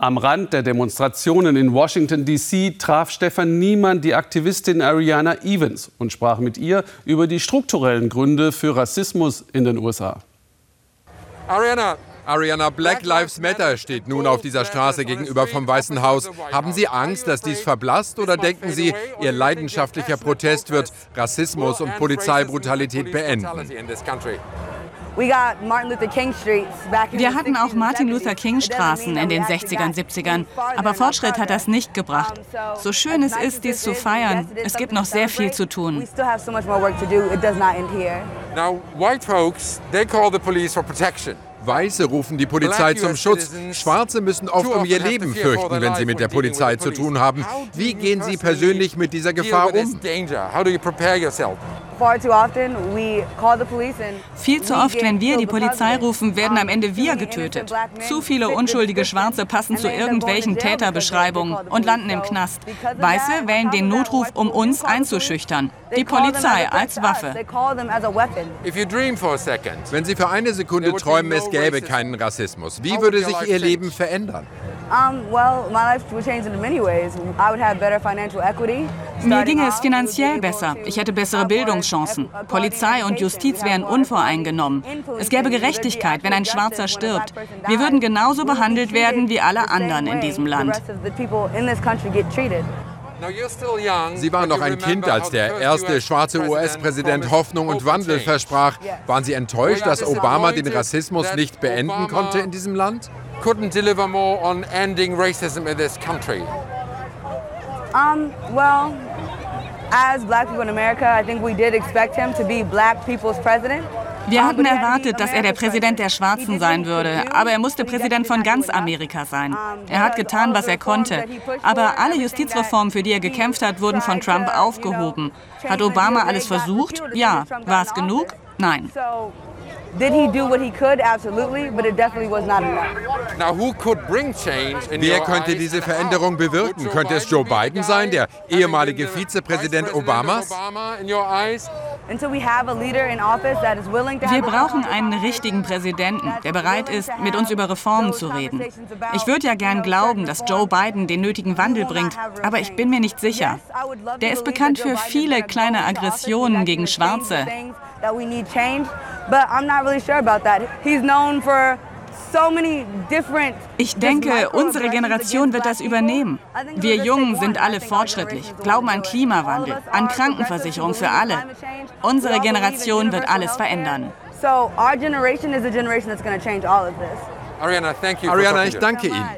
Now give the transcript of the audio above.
Am Rand der Demonstrationen in Washington, D.C. traf Stefan Niemann die Aktivistin Ariana Evans und sprach mit ihr über die strukturellen Gründe für Rassismus in den USA. Ariana, Ariana, Black Lives Matter steht nun auf dieser Straße gegenüber vom Weißen Haus. Haben Sie Angst, dass dies verblasst oder denken Sie, Ihr leidenschaftlicher Protest wird Rassismus und Polizeibrutalität beenden? Wir hatten auch Martin Luther King Straßen in den 60ern, 70ern, aber Fortschritt hat das nicht gebracht. So schön es ist, dies zu feiern, es gibt noch sehr viel zu tun. Now, white folks, they call the police for protection. Weiße rufen die Polizei zum Schutz. Schwarze müssen oft um ihr Leben fürchten, wenn sie mit der Polizei zu tun haben. Wie gehen Sie persönlich mit dieser Gefahr um? Viel zu oft, wenn wir die Polizei rufen, werden am Ende wir getötet. Zu viele unschuldige Schwarze passen zu irgendwelchen Täterbeschreibungen und landen im Knast. Weiße wählen den Notruf, um uns einzuschüchtern. Die Polizei als Waffe. Wenn Sie für eine Sekunde träumen, es gäbe keinen Rassismus, wie würde sich Ihr Leben verändern? Mir ginge es finanziell besser. Ich hätte bessere Bildungschancen. Polizei und Justiz wären unvoreingenommen. Es gäbe Gerechtigkeit, wenn ein Schwarzer stirbt. Wir würden genauso behandelt werden wie alle anderen in diesem Land. Sie waren noch ein Kind, als der erste schwarze US-Präsident Hoffnung und Wandel versprach. Waren Sie enttäuscht, dass Obama den Rassismus nicht beenden konnte in diesem Land? Couldn't deliver more on ending racism in this country. Um, well, as black people in America, I think we did expect him to be black people's president. Wir hatten erwartet, dass er der Präsident der Schwarzen sein würde, aber er musste Präsident von ganz Amerika sein. Er hat getan, was er konnte. Aber alle Justizreformen, für die er gekämpft hat, wurden von Trump aufgehoben. Hat Obama alles versucht? Ja. War es genug? Nein. Did he do what he could? Absolutely, but it definitely was not enough. Now, who could bring change in Wer könnte diese Veränderung bewirken? Könnte es Joe Biden sein, der ehemalige Vizepräsident Obamas? Wir brauchen einen richtigen Präsidenten, der bereit ist, mit uns über Reformen zu reden. Ich würde ja gern glauben, dass Joe Biden den nötigen Wandel bringt, aber ich bin mir nicht sicher. Der ist bekannt für viele kleine Aggressionen gegen Schwarze. Ich denke, unsere Generation wird das übernehmen. Wir Jungen sind alle fortschrittlich, glauben an Klimawandel, an Krankenversicherung für alle. Unsere Generation wird alles verändern. Ariana, ich danke Ihnen.